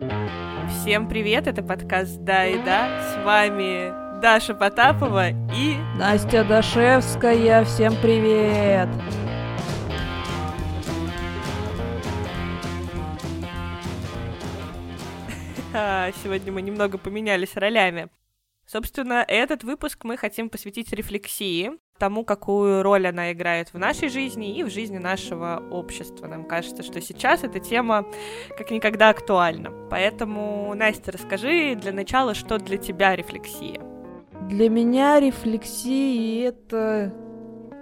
Всем привет, это подкаст «Да и да», с вами Даша Потапова и... Настя Дашевская, всем привет! Сегодня мы немного поменялись ролями. Собственно, этот выпуск мы хотим посвятить рефлексии, тому, какую роль она играет в нашей жизни и в жизни нашего общества. Нам кажется, что сейчас эта тема как никогда актуальна. Поэтому, Настя, расскажи для начала, что для тебя рефлексия? Для меня рефлексия — это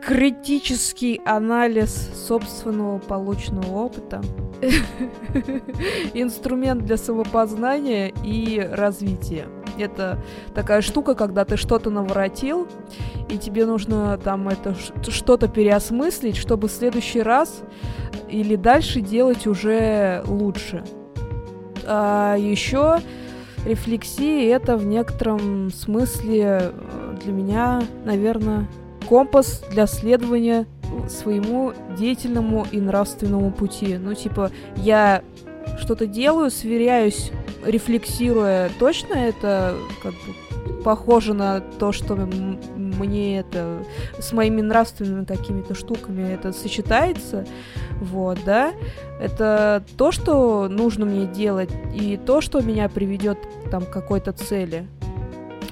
критический анализ собственного полученного опыта, инструмент для самопознания и развития. Это такая штука, когда ты что-то наворотил, и тебе нужно там это что-то переосмыслить, чтобы в следующий раз или дальше делать уже лучше. А еще рефлексия это в некотором смысле э, для меня, наверное, компас для следования своему деятельному и нравственному пути. Ну, типа, я что-то делаю, сверяюсь, рефлексируя, точно это как бы похоже на то, что мне это с моими нравственными какими-то штуками это сочетается, вот, да, это то, что нужно мне делать, и то, что меня приведет там к какой-то цели.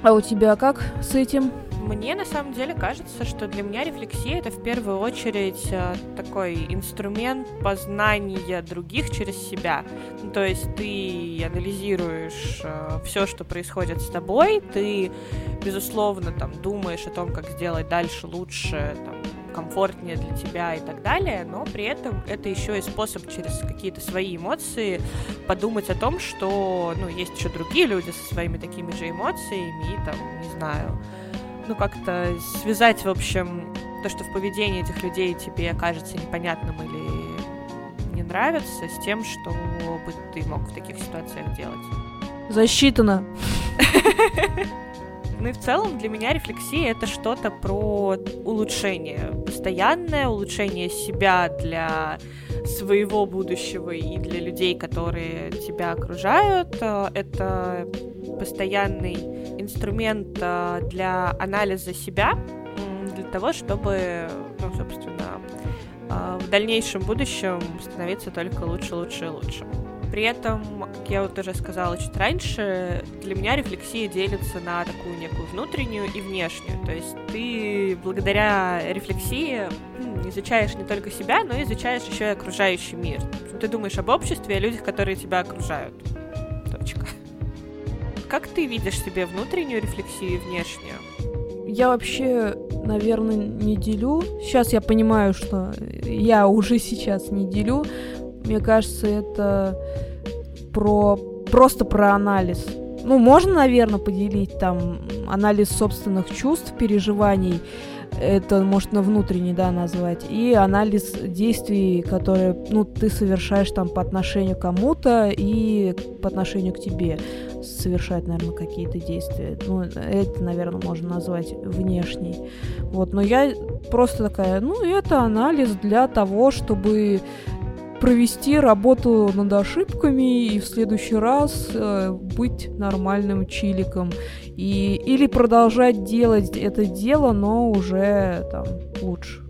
А у тебя как с этим? Мне на самом деле кажется, что для меня рефлексия это в первую очередь э, такой инструмент познания других через себя. Ну, то есть ты анализируешь э, все, что происходит с тобой, ты, безусловно, там думаешь о том, как сделать дальше лучше, там, комфортнее для тебя и так далее, но при этом это еще и способ через какие-то свои эмоции подумать о том, что, ну, есть еще другие люди со своими такими же эмоциями и там, не знаю, ну, как-то связать, в общем, то, что в поведении этих людей тебе кажется непонятным или не нравится, с тем, что бы ты мог в таких ситуациях делать. Засчитано. Ну и в целом для меня рефлексия это что-то про улучшение, постоянное улучшение себя для своего будущего и для людей, которые тебя окружают. Это постоянный инструмент а, для анализа себя, для того, чтобы, ну, собственно, а, в дальнейшем будущем становиться только лучше, лучше и лучше. При этом, как я вот уже сказала чуть раньше, для меня рефлексия делится на такую некую внутреннюю и внешнюю. То есть ты благодаря рефлексии изучаешь не только себя, но и изучаешь еще и окружающий мир. Ты думаешь об обществе о людях, которые тебя окружают. Точка. Как ты видишь себе внутреннюю рефлексию и внешнюю? Я вообще, наверное, не делю. Сейчас я понимаю, что я уже сейчас не делю. Мне кажется, это про просто про анализ. Ну, можно, наверное, поделить там анализ собственных чувств, переживаний это можно внутренний, да, назвать, и анализ действий, которые, ну, ты совершаешь там по отношению к кому-то и по отношению к тебе совершать, наверное, какие-то действия. Ну, это, наверное, можно назвать внешней. Вот, но я просто такая, ну, это анализ для того, чтобы провести работу над ошибками и в следующий раз э, быть нормальным чиликом. И, или продолжать делать это дело, но уже там лучше.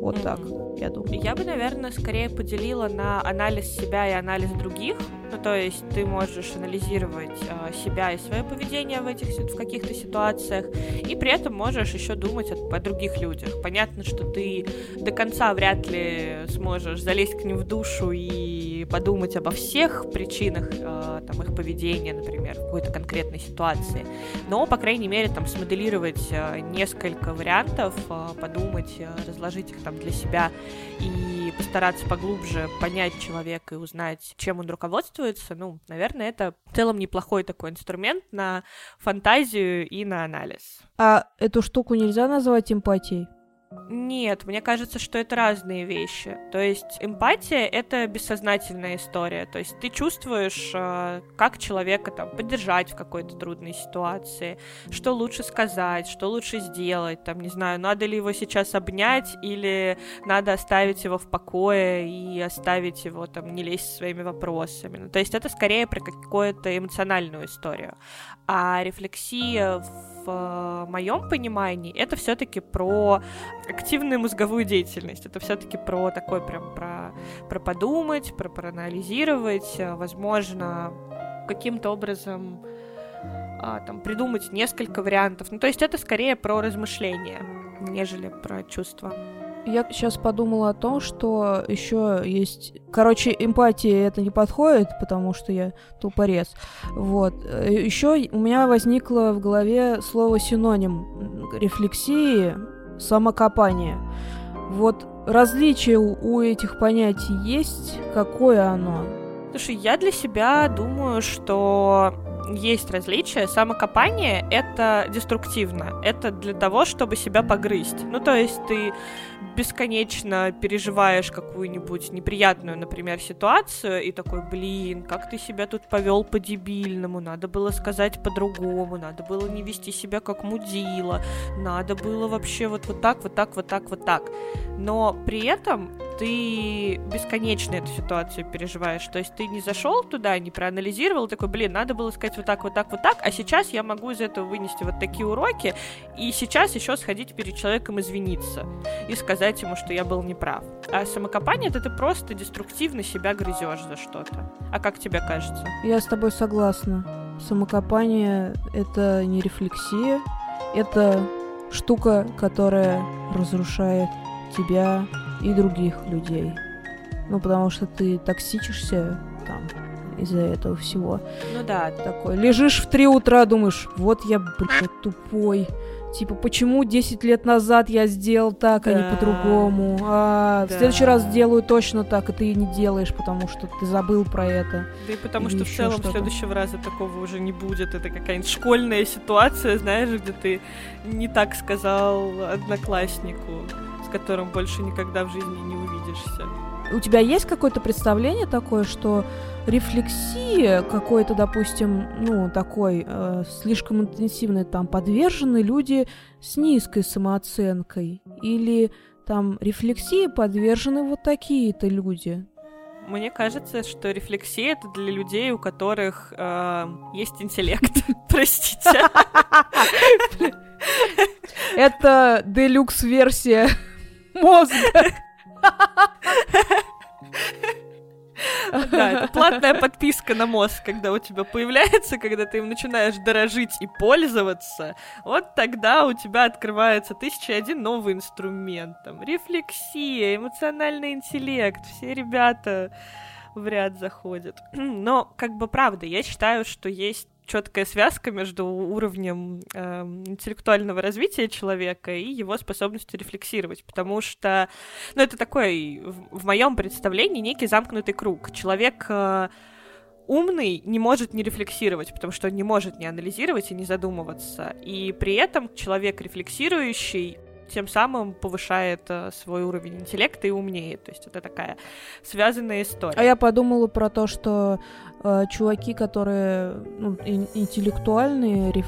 Вот mm-hmm. так, я думаю. Я бы, наверное, скорее поделила на анализ себя и анализ других. Ну, то есть ты можешь анализировать э, себя и свое поведение в этих в каких-то ситуациях, и при этом можешь еще думать о, о других людях. Понятно, что ты до конца вряд ли сможешь залезть к ним в душу и подумать обо всех причинах э, там, их поведения, например, в какой-то конкретной ситуации. Но, по крайней мере, там смоделировать э, несколько вариантов, э, подумать, э, разложить их там для себя и постараться поглубже понять человека и узнать, чем он руководствуется, ну, наверное, это в целом неплохой такой инструмент на фантазию и на анализ. А эту штуку нельзя назвать эмпатией? Нет, мне кажется, что это разные вещи. То есть эмпатия — это бессознательная история. То есть ты чувствуешь, э, как человека там поддержать в какой-то трудной ситуации, что лучше сказать, что лучше сделать, там, не знаю, надо ли его сейчас обнять или надо оставить его в покое и оставить его там не лезть своими вопросами. Ну, то есть это скорее про какую-то эмоциональную историю. А рефлексия в э, моем понимании это все-таки про активную мозговую деятельность. Это все-таки про такой прям про, про подумать, про проанализировать, э, возможно, каким-то образом а, там придумать несколько вариантов. Ну, то есть это скорее про размышления, нежели про чувства. Я сейчас подумала о том, что еще есть... Короче, эмпатия это не подходит, потому что я тупорез. Вот. Еще у меня возникло в голове слово синоним рефлексии, самокопание. Вот различие у этих понятий есть? Какое оно? Слушай, я для себя думаю, что есть различия. Самокопание — это деструктивно. Это для того, чтобы себя погрызть. Ну, то есть ты бесконечно переживаешь какую-нибудь неприятную, например, ситуацию, и такой, блин, как ты себя тут повел по-дебильному, надо было сказать по-другому, надо было не вести себя как мудила, надо было вообще вот, вот так, вот так, вот так, вот так. Но при этом ты бесконечно эту ситуацию переживаешь. То есть ты не зашел туда, не проанализировал, такой, блин, надо было сказать вот так, вот так, вот так, а сейчас я могу из этого вынести вот такие уроки, и сейчас еще сходить перед человеком извиниться и сказать ему, что я был неправ. А самокопание это ты просто деструктивно себя грызешь за что-то. А как тебе кажется? Я с тобой согласна. Самокопание это не рефлексия, это штука, которая разрушает тебя и других людей. Ну, потому что ты токсичишься там из-за этого всего. Ну да. Такой, лежишь в три утра, думаешь, вот я, блядь, тупой. Типа, почему 10 лет назад я сделал так, да. а не по-другому? А да. в следующий раз сделаю точно так, и ты не делаешь, потому что ты забыл про это. Да и потому Или что в целом следующего раза такого уже не будет. Это какая-нибудь школьная ситуация, знаешь, где ты не так сказал однокласснику с которым больше никогда в жизни не увидишься. У тебя есть какое-то представление такое, что рефлексия какой-то, допустим, ну, такой э, слишком интенсивной, там, подвержены люди с низкой самооценкой? Или там рефлексии подвержены вот такие-то люди? Мне кажется, что рефлексия это для людей, у которых э, есть интеллект. Простите. Это делюкс-версия мозга. Да, это платная подписка на мозг, когда у тебя появляется, когда ты им начинаешь дорожить и пользоваться, вот тогда у тебя открывается тысяча один новый инструмент. Там, рефлексия, эмоциональный интеллект, все ребята в ряд заходят. Но, как бы, правда, я считаю, что есть четкая связка между уровнем э, интеллектуального развития человека и его способностью рефлексировать, потому что, ну, это такой, в, в моем представлении, некий замкнутый круг. Человек э, умный не может не рефлексировать, потому что он не может не анализировать и не задумываться. И при этом человек рефлексирующий тем самым повышает э, свой уровень интеллекта и умнее. То есть это такая связанная история. А я подумала про то, что э, чуваки, которые ну, интеллектуальные реф,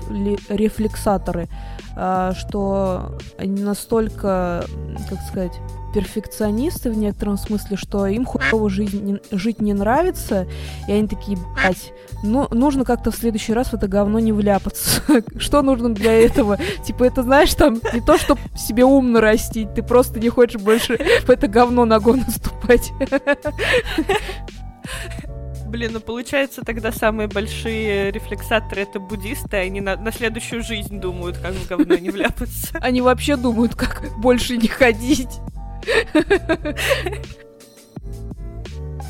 рефлексаторы, э, что они настолько, как сказать, перфекционисты в некотором смысле, что им хуево жизнь не, жить не нравится, и они такие, блядь, ну, нужно как-то в следующий раз в это говно не вляпаться. что нужно для этого? Типа, это, знаешь, там, не то, чтобы себе умно растить, ты просто не хочешь больше в это говно ногой наступать. Блин, ну получается тогда самые большие рефлексаторы это буддисты, они на, на следующую жизнь думают, как в говно не вляпаться. Они вообще думают, как больше не ходить.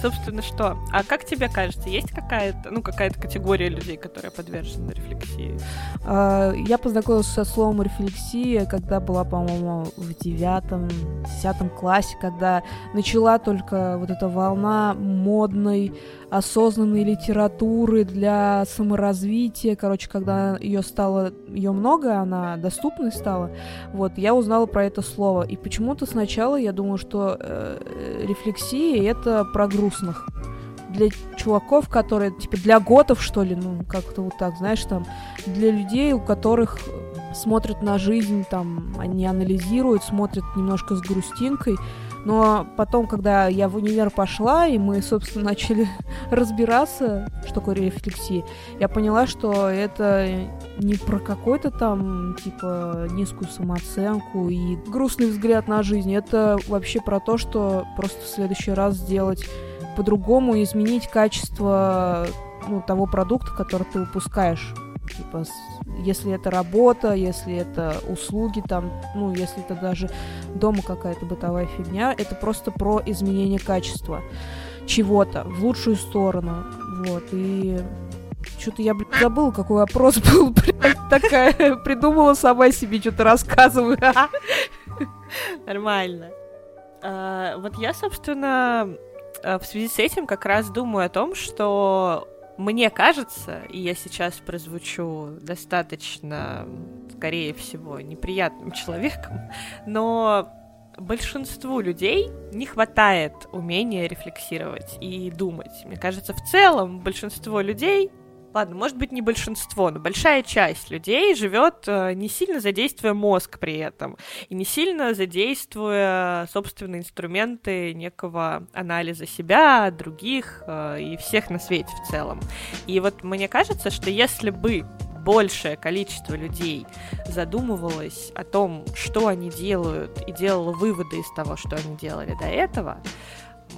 собственно, что? А как тебе кажется, есть какая-то, ну, какая-то категория людей, которая подвержена рефлексии? А, я познакомилась со словом рефлексия, когда была, по-моему, в девятом, десятом классе, когда начала только вот эта волна модной, осознанной литературы для саморазвития. Короче, когда ее стало, ее много, она доступной стала. Вот, я узнала про это слово. И почему-то сначала я думала, что э, рефлексия это про грустных для чуваков, которые, типа, для готов, что ли, ну, как-то вот так, знаешь, там, для людей, у которых смотрят на жизнь, там, они анализируют, смотрят немножко с грустинкой, но потом, когда я в универ пошла, и мы, собственно, начали разбираться, что такое рефлексия, я поняла, что это не про какой-то там, типа, низкую самооценку и грустный взгляд на жизнь. Это вообще про то, что просто в следующий раз сделать по-другому, изменить качество ну, того продукта, который ты выпускаешь. Типа, если это работа, если это услуги, там, ну, если это даже дома какая-то бытовая фигня, это просто про изменение качества чего-то в лучшую сторону. Вот, и что-то я, блядь, забыла, какой вопрос был, блядь, такая, придумала сама себе, что-то рассказываю. Нормально. А, вот я, собственно, в связи с этим как раз думаю о том, что мне кажется, и я сейчас прозвучу достаточно, скорее всего, неприятным человеком, но большинству людей не хватает умения рефлексировать и думать. Мне кажется, в целом большинство людей ладно, может быть, не большинство, но большая часть людей живет э, не сильно задействуя мозг при этом, и не сильно задействуя собственные инструменты некого анализа себя, других э, и всех на свете в целом. И вот мне кажется, что если бы большее количество людей задумывалось о том, что они делают, и делало выводы из того, что они делали до этого,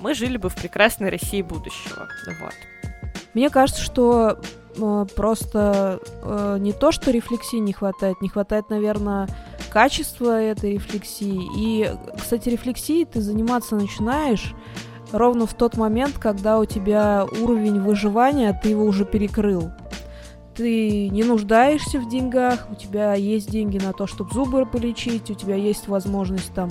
мы жили бы в прекрасной России будущего. Вот. Мне кажется, что просто э, не то, что рефлексии не хватает, не хватает, наверное, качества этой рефлексии. И, кстати, рефлексией ты заниматься начинаешь ровно в тот момент, когда у тебя уровень выживания, ты его уже перекрыл. Ты не нуждаешься в деньгах, у тебя есть деньги на то, чтобы зубы полечить, у тебя есть возможность там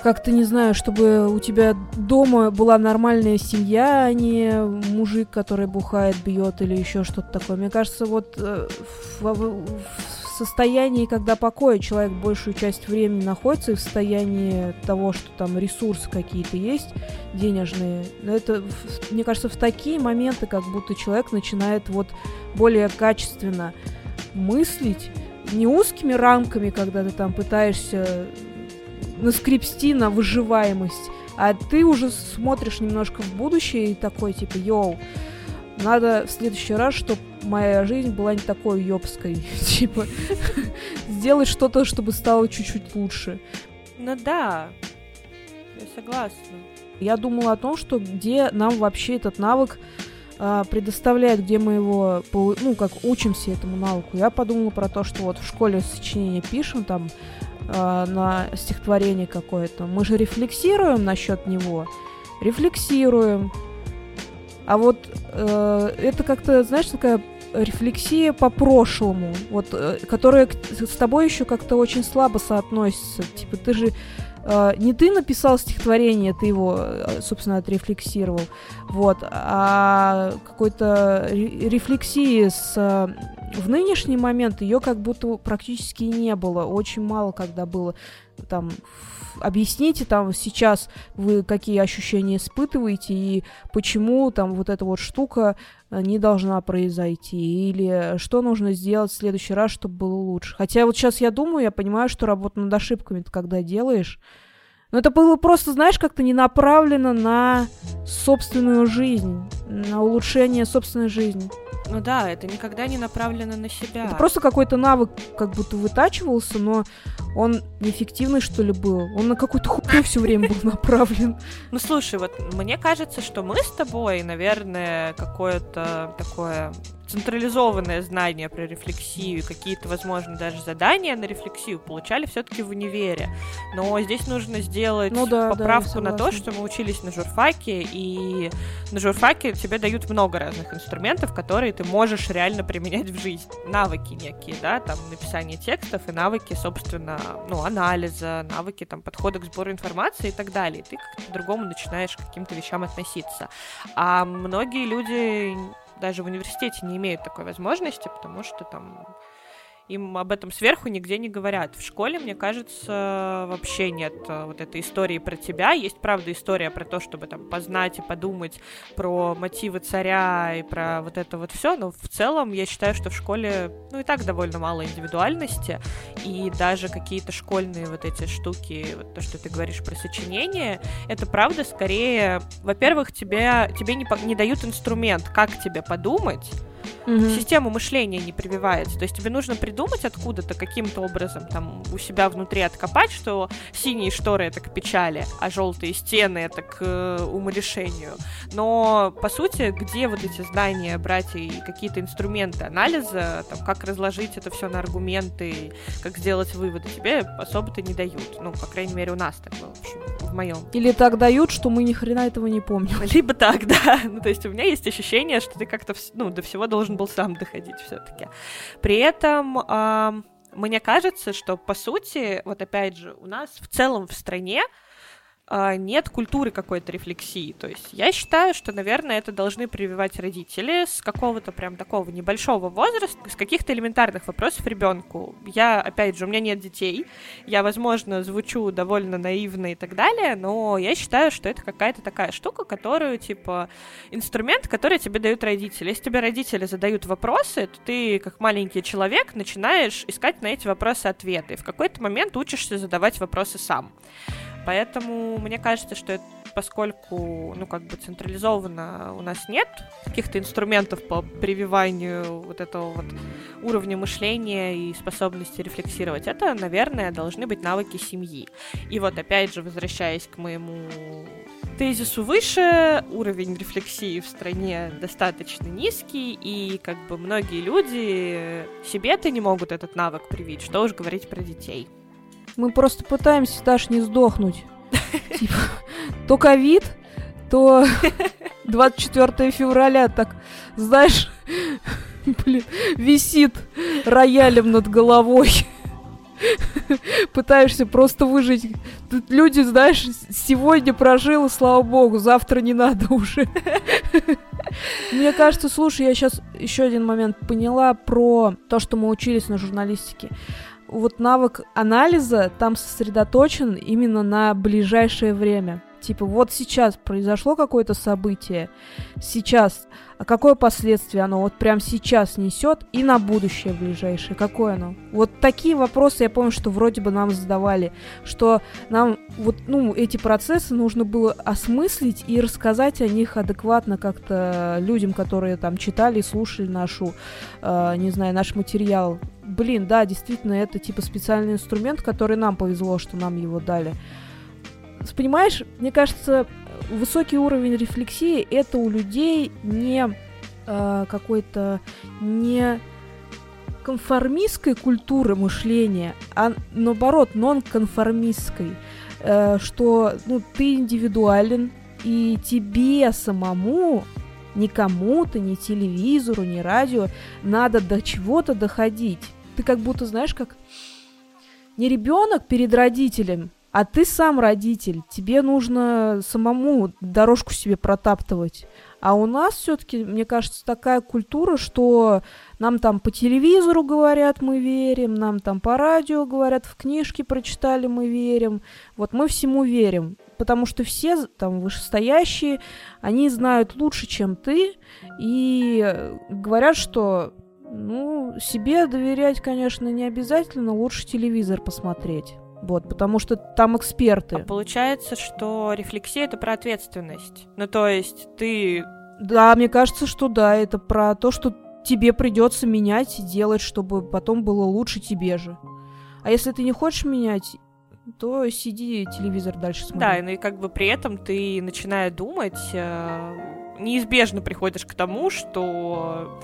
как-то, не знаю, чтобы у тебя дома была нормальная семья, а не мужик, который бухает, бьет или еще что-то такое. Мне кажется, вот э, в, в, состоянии, когда покоя человек большую часть времени находится, и в состоянии того, что там ресурсы какие-то есть, денежные, это, мне кажется, в такие моменты, как будто человек начинает вот более качественно мыслить, не узкими рамками, когда ты там пытаешься наскрепсти на выживаемость, а ты уже смотришь немножко в будущее и такой, типа, йоу, надо в следующий раз, чтобы моя жизнь была не такой ёбской. типа, сделать что-то, чтобы стало чуть-чуть лучше. Ну да, я согласна. Я думала о том, что где нам вообще этот навык а, предоставляет, где мы его, ну, как учимся этому навыку. Я подумала про то, что вот в школе сочинение пишем, там, э, на стихотворение какое-то, мы же рефлексируем насчет него, рефлексируем. А вот э, это как-то, знаешь, такая рефлексия по прошлому, вот, э, которая с тобой еще как-то очень слабо соотносится. Типа, ты же не ты написал стихотворение, ты его, э, собственно, отрефлексировал, вот, а какой-то рефлексии с в нынешний момент ее как будто практически не было. Очень мало когда было там объясните там сейчас вы какие ощущения испытываете и почему там вот эта вот штука э, не должна произойти или что нужно сделать в следующий раз, чтобы было лучше. Хотя вот сейчас я думаю, я понимаю, что работа над ошибками когда делаешь, но это было просто, знаешь, как-то не направлено на собственную жизнь, на улучшение собственной жизни. Ну да, это никогда не направлено на себя. Это просто какой-то навык как будто вытачивался, но он неэффективный, что ли, был. Он на какую-то хуйню все время был направлен. Ну слушай, вот мне кажется, что мы с тобой, наверное, какое-то такое централизованное знание про рефлексию, какие-то, возможно, даже задания на рефлексию получали все-таки в универе. Но здесь нужно сделать ну, да, поправку да, на то, что мы учились на журфаке, и на журфаке тебе дают много разных инструментов, которые ты можешь реально применять в жизни. Навыки некие, да, там написание текстов и навыки, собственно, ну, анализа, навыки там подхода к сбору информации и так далее. И ты как-то по-другому начинаешь к каким-то вещам относиться. А многие люди даже в университете не имеют такой возможности, потому что там им об этом сверху нигде не говорят. В школе, мне кажется, вообще нет э, вот этой истории про тебя. Есть, правда, история про то, чтобы там познать и подумать про мотивы царя и про вот это вот все, но в целом я считаю, что в школе, ну, и так довольно мало индивидуальности, и даже какие-то школьные вот эти штуки, вот то, что ты говоришь про сочинение, это правда скорее, во-первых, тебе, тебе не, не дают инструмент, как тебе подумать, угу. система мышления не прививается. То есть тебе нужно придумать откуда-то каким-то образом там у себя внутри откопать, что синие шторы это к печали, а желтые стены это к э, уморешению. Но по сути, где вот эти знания брать и какие-то инструменты анализа, там, как разложить это все на аргументы, как сделать выводы, тебе особо-то не дают. Ну, по крайней мере, у нас так было, в общем в моем. Или так дают, что мы ни хрена этого не помним. Либо так, да. Ну, то есть у меня есть ощущение, что ты как-то ну, до всего должен был сам доходить все-таки. При этом мне кажется, что по сути, вот опять же, у нас в целом в стране нет культуры какой-то рефлексии. То есть я считаю, что, наверное, это должны прививать родители с какого-то прям такого небольшого возраста, с каких-то элементарных вопросов ребенку. Я, опять же, у меня нет детей, я, возможно, звучу довольно наивно и так далее, но я считаю, что это какая-то такая штука, которую, типа, инструмент, который тебе дают родители. Если тебе родители задают вопросы, то ты, как маленький человек, начинаешь искать на эти вопросы ответы. И в какой-то момент учишься задавать вопросы сам. Поэтому мне кажется, что это, поскольку, ну, как бы централизованно у нас нет каких-то инструментов по прививанию вот этого вот уровня мышления и способности рефлексировать, это, наверное, должны быть навыки семьи. И вот, опять же, возвращаясь к моему тезису выше, уровень рефлексии в стране достаточно низкий, и как бы многие люди себе-то не могут этот навык привить, что уж говорить про детей. Мы просто пытаемся, Даш, не сдохнуть. Типа, то ковид, то 24 февраля, так, знаешь, блин, висит роялем над головой. Пытаешься просто выжить. Тут люди, знаешь, сегодня прожил, слава богу, завтра не надо уже. Мне кажется, слушай, я сейчас еще один момент поняла про то, что мы учились на журналистике вот навык анализа там сосредоточен именно на ближайшее время. Типа, вот сейчас произошло какое-то событие, сейчас, а какое последствие оно вот прям сейчас несет и на будущее ближайшее, какое оно? Вот такие вопросы я помню, что вроде бы нам задавали, что нам вот, ну, эти процессы нужно было осмыслить и рассказать о них адекватно как-то людям, которые там читали и слушали нашу, э, не знаю, наш материал блин, да, действительно, это типа специальный инструмент, который нам повезло, что нам его дали. Понимаешь, мне кажется, высокий уровень рефлексии это у людей не э, какой-то не конформистской культуры мышления, а наоборот, нон-конформистской, э, что ну, ты индивидуален, и тебе самому ни кому-то, ни телевизору, ни радио надо до чего-то доходить. Ты как будто, знаешь, как не ребенок перед родителем, а ты сам родитель. Тебе нужно самому дорожку себе протаптывать. А у нас все-таки, мне кажется, такая культура, что нам там по телевизору говорят, мы верим, нам там по радио говорят, в книжке прочитали, мы верим. Вот мы всему верим, потому что все там вышестоящие, они знают лучше, чем ты, и говорят, что ну, себе доверять, конечно, не обязательно, лучше телевизор посмотреть. Вот, потому что там эксперты. А получается, что рефлексия это про ответственность. Ну, то есть ты. Да, мне кажется, что да, это про то, что тебе придется менять и делать, чтобы потом было лучше тебе же. А если ты не хочешь менять, то сиди телевизор дальше смотри. Да, ну и как бы при этом ты начиная думать, э, неизбежно приходишь к тому, что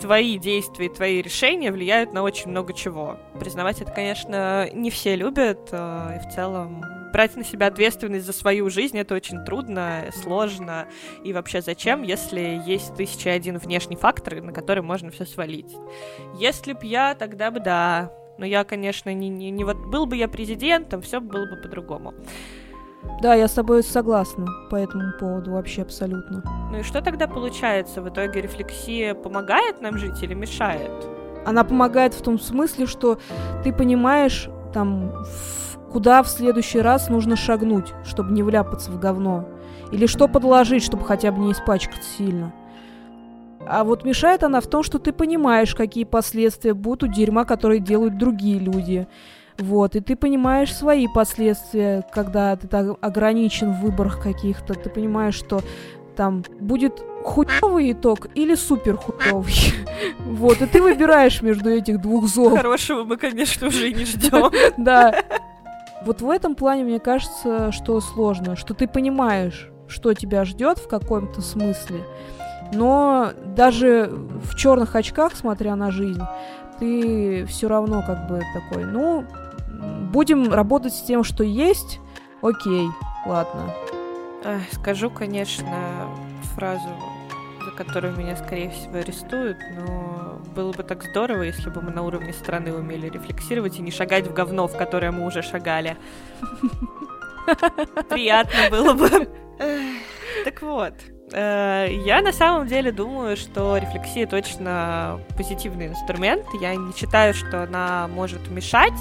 твои действия твои решения влияют на очень много чего. Признавать это, конечно, не все любят, э, и в целом брать на себя ответственность за свою жизнь это очень трудно, сложно. И вообще зачем, если есть тысяча один внешний фактор, на который можно все свалить? Если б я, тогда бы да. Но я, конечно, не, не, не вот был бы я президентом, все было бы по-другому. Да, я с тобой согласна по этому поводу вообще абсолютно. Ну и что тогда получается? В итоге рефлексия помогает нам жить или мешает? Она помогает в том смысле, что ты понимаешь, там, куда в следующий раз нужно шагнуть, чтобы не вляпаться в говно. Или что подложить, чтобы хотя бы не испачкаться сильно. А вот мешает она в том, что ты понимаешь, какие последствия будут у дерьма, которые делают другие люди. Вот, и ты понимаешь свои последствия, когда ты так ограничен в выборах каких-то. Ты понимаешь, что там будет хуёвый итог или супер хуёвый. Вот, и ты выбираешь между этих двух зол. Хорошего мы, конечно, уже не ждем. Да. Вот в этом плане мне кажется, что сложно, что ты понимаешь, что тебя ждет в каком-то смысле, но даже в черных очках, смотря на жизнь, ты все равно как бы такой, ну, будем работать с тем, что есть, окей, ладно. Скажу, конечно, фразу, за которую меня, скорее всего, арестуют, но было бы так здорово, если бы мы на уровне страны умели рефлексировать и не шагать в говно, в которое мы уже шагали. Приятно было бы. Так вот, э, я на самом деле думаю, что рефлексия точно позитивный инструмент. Я не считаю, что она может мешать,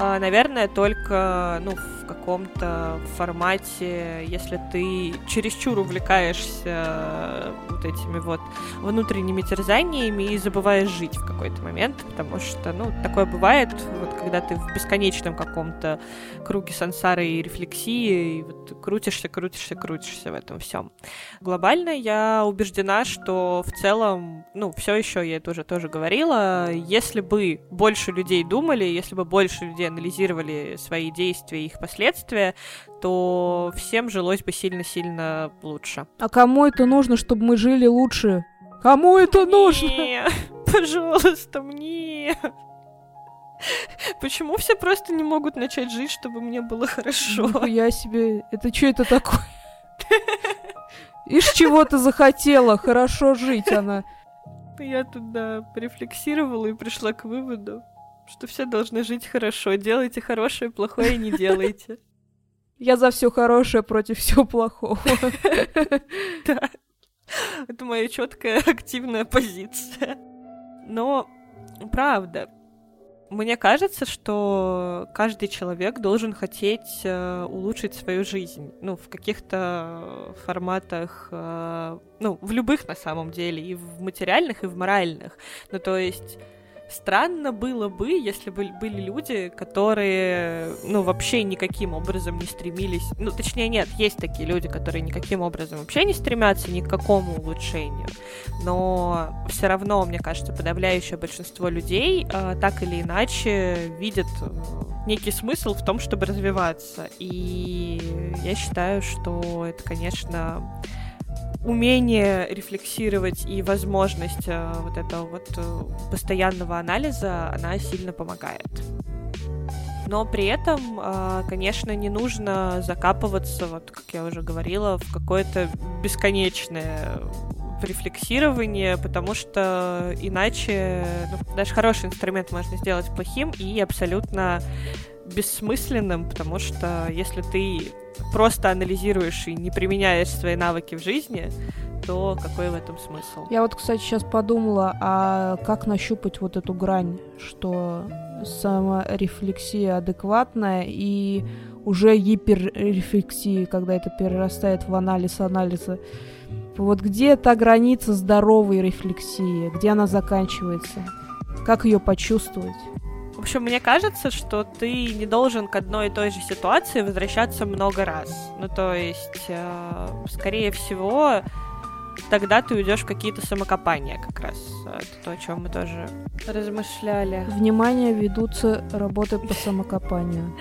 наверное, только ну, в каком-то формате, если ты чересчур увлекаешься вот этими вот внутренними терзаниями и забываешь жить в какой-то момент, потому что, ну, такое бывает, вот когда ты в бесконечном каком-то круге сансары и рефлексии, и вот крутишься, крутишься, крутишься в этом всем. Глобально я убеждена, что в целом, ну, все еще, я это уже тоже говорила, если бы больше людей думали, если бы больше людей анализировали свои действия и их последствия, то всем жилось бы сильно-сильно лучше. А кому это нужно, чтобы мы жили лучше? Кому это нужно? Мне, пожалуйста, мне. Почему все просто не могут начать жить, чтобы мне было хорошо? Я себе... Это что это такое? Из чего ты захотела хорошо жить, она? Я туда порефлексировала и пришла к выводу, что все должны жить хорошо. Делайте хорошее, плохое не делайте. Я за все хорошее против всего плохого. Да. Это моя четкая активная позиция. Но правда, мне кажется, что каждый человек должен хотеть э, улучшить свою жизнь. Ну, в каких-то форматах, э, ну, в любых на самом деле, и в материальных, и в моральных. Ну, то есть Странно было бы, если бы были люди, которые, ну, вообще никаким образом не стремились. Ну, точнее, нет, есть такие люди, которые никаким образом вообще не стремятся ни к какому улучшению. Но все равно, мне кажется, подавляющее большинство людей э, так или иначе видят э, некий смысл в том, чтобы развиваться. И я считаю, что это, конечно, умение рефлексировать и возможность э, вот этого вот э, постоянного анализа, она сильно помогает. Но при этом, э, конечно, не нужно закапываться, вот как я уже говорила, в какое-то бесконечное рефлексирование, потому что иначе ну, даже хороший инструмент можно сделать плохим и абсолютно бессмысленным, потому что если ты просто анализируешь и не применяешь свои навыки в жизни, то какой в этом смысл? Я вот, кстати, сейчас подумала, а как нащупать вот эту грань, что саморефлексия адекватная и уже гиперрефлексия, когда это перерастает в анализ анализа. Вот где та граница здоровой рефлексии, где она заканчивается? Как ее почувствовать? В общем, мне кажется, что ты не должен к одной и той же ситуации возвращаться много раз. Ну, то есть, э, скорее всего, тогда ты уйдешь в какие-то самокопания как раз. Это то, о чем мы тоже размышляли. Внимание, ведутся работы по самокопанию.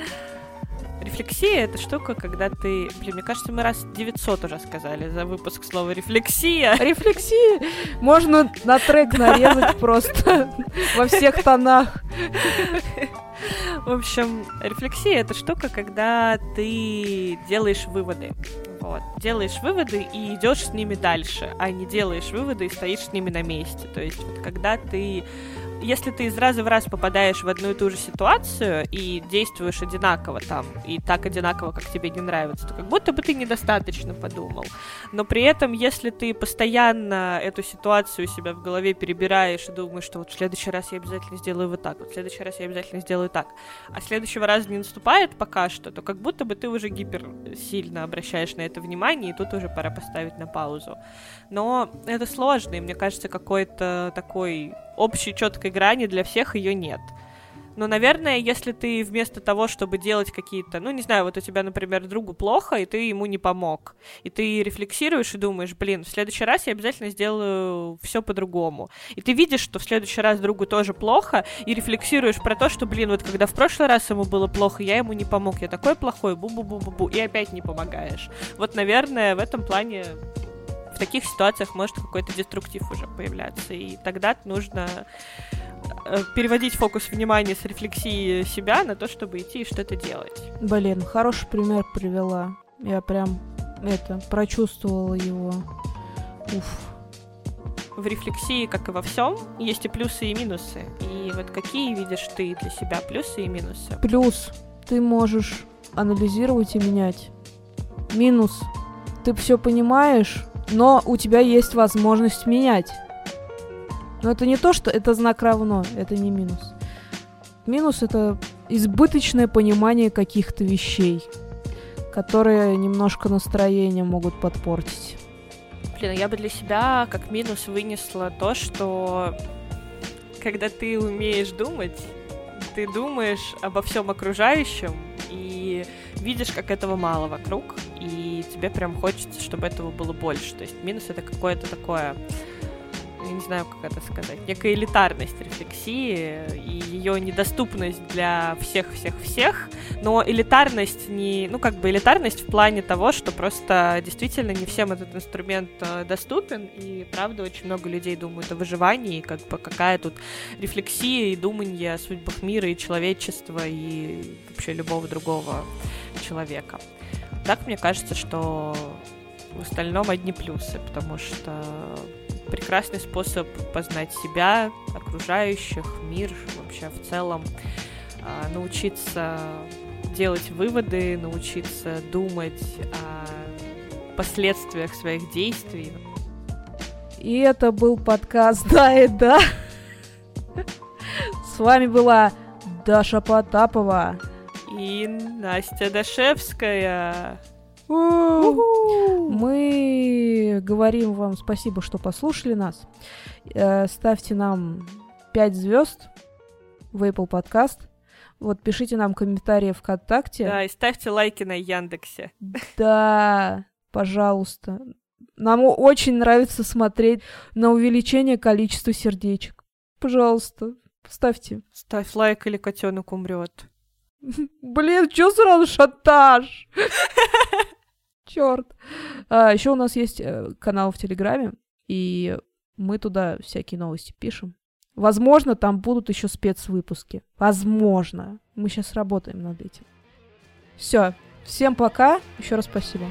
Рефлексия — это штука, когда ты... Блин, мне кажется, мы раз 900 уже сказали за выпуск слова «рефлексия». Рефлексия! Можно на трек нарезать просто во всех тонах. В общем, рефлексия — это штука, когда ты делаешь выводы. Вот. Делаешь выводы и идешь с ними дальше, а не делаешь выводы и стоишь с ними на месте. То есть, вот, когда ты если ты из раза в раз попадаешь в одну и ту же ситуацию и действуешь одинаково там, и так одинаково, как тебе не нравится, то как будто бы ты недостаточно подумал. Но при этом, если ты постоянно эту ситуацию у себя в голове перебираешь и думаешь, что вот в следующий раз я обязательно сделаю вот так, вот в следующий раз я обязательно сделаю так, а следующего раза не наступает пока что, то как будто бы ты уже гипер сильно обращаешь на это внимание, и тут уже пора поставить на паузу. Но это сложно, и мне кажется, какой-то такой общей четкой грани для всех ее нет. Но, наверное, если ты вместо того, чтобы делать какие-то, ну, не знаю, вот у тебя, например, другу плохо, и ты ему не помог, и ты рефлексируешь и думаешь, блин, в следующий раз я обязательно сделаю все по-другому. И ты видишь, что в следующий раз другу тоже плохо, и рефлексируешь про то, что, блин, вот когда в прошлый раз ему было плохо, я ему не помог, я такой плохой, бу-бу-бу-бу-бу, и опять не помогаешь. Вот, наверное, в этом плане в таких ситуациях может какой-то деструктив уже появляться. И тогда нужно э, переводить фокус внимания с рефлексии себя на то, чтобы идти и что-то делать. Блин, хороший пример привела. Я прям это прочувствовала его. Уф. В рефлексии, как и во всем, есть и плюсы, и минусы. И вот какие видишь ты для себя плюсы и минусы? Плюс. Ты можешь анализировать и менять. Минус. Ты все понимаешь, но у тебя есть возможность менять. Но это не то, что это знак равно, это не минус. Минус это избыточное понимание каких-то вещей, которые немножко настроение могут подпортить. Блин, я бы для себя как минус вынесла то, что когда ты умеешь думать, ты думаешь обо всем окружающем и видишь, как этого мало вокруг, и тебе прям хочется, чтобы этого было больше. То есть минус это какое-то такое я не знаю, как это сказать, некая элитарность рефлексии и ее недоступность для всех-всех-всех, но элитарность не, ну, как бы элитарность в плане того, что просто действительно не всем этот инструмент э, доступен, и правда очень много людей думают о выживании, как бы какая тут рефлексия и думание о судьбах мира и человечества и вообще любого другого человека. Так мне кажется, что в остальном одни плюсы, потому что прекрасный способ познать себя, окружающих, мир вообще в целом, а, научиться делать выводы, научиться думать о последствиях своих действий. И это был подкаст «Да и да». С вами была Даша Потапова и Настя Дашевская. Мы говорим вам спасибо, что послушали нас. Э, ставьте нам 5 звезд в Apple Podcast. Вот пишите нам комментарии ВКонтакте. Да, и ставьте лайки на Яндексе. Да, пожалуйста. Нам очень нравится смотреть на увеличение количества сердечек. Пожалуйста, ставьте. Ставь лайк или котенок умрет. Блин, чё сразу шатаж? Черт. А, еще у нас есть э, канал в Телеграме, и мы туда всякие новости пишем. Возможно, там будут еще спецвыпуски. Возможно. Мы сейчас работаем над этим. Все. Всем пока. Еще раз спасибо.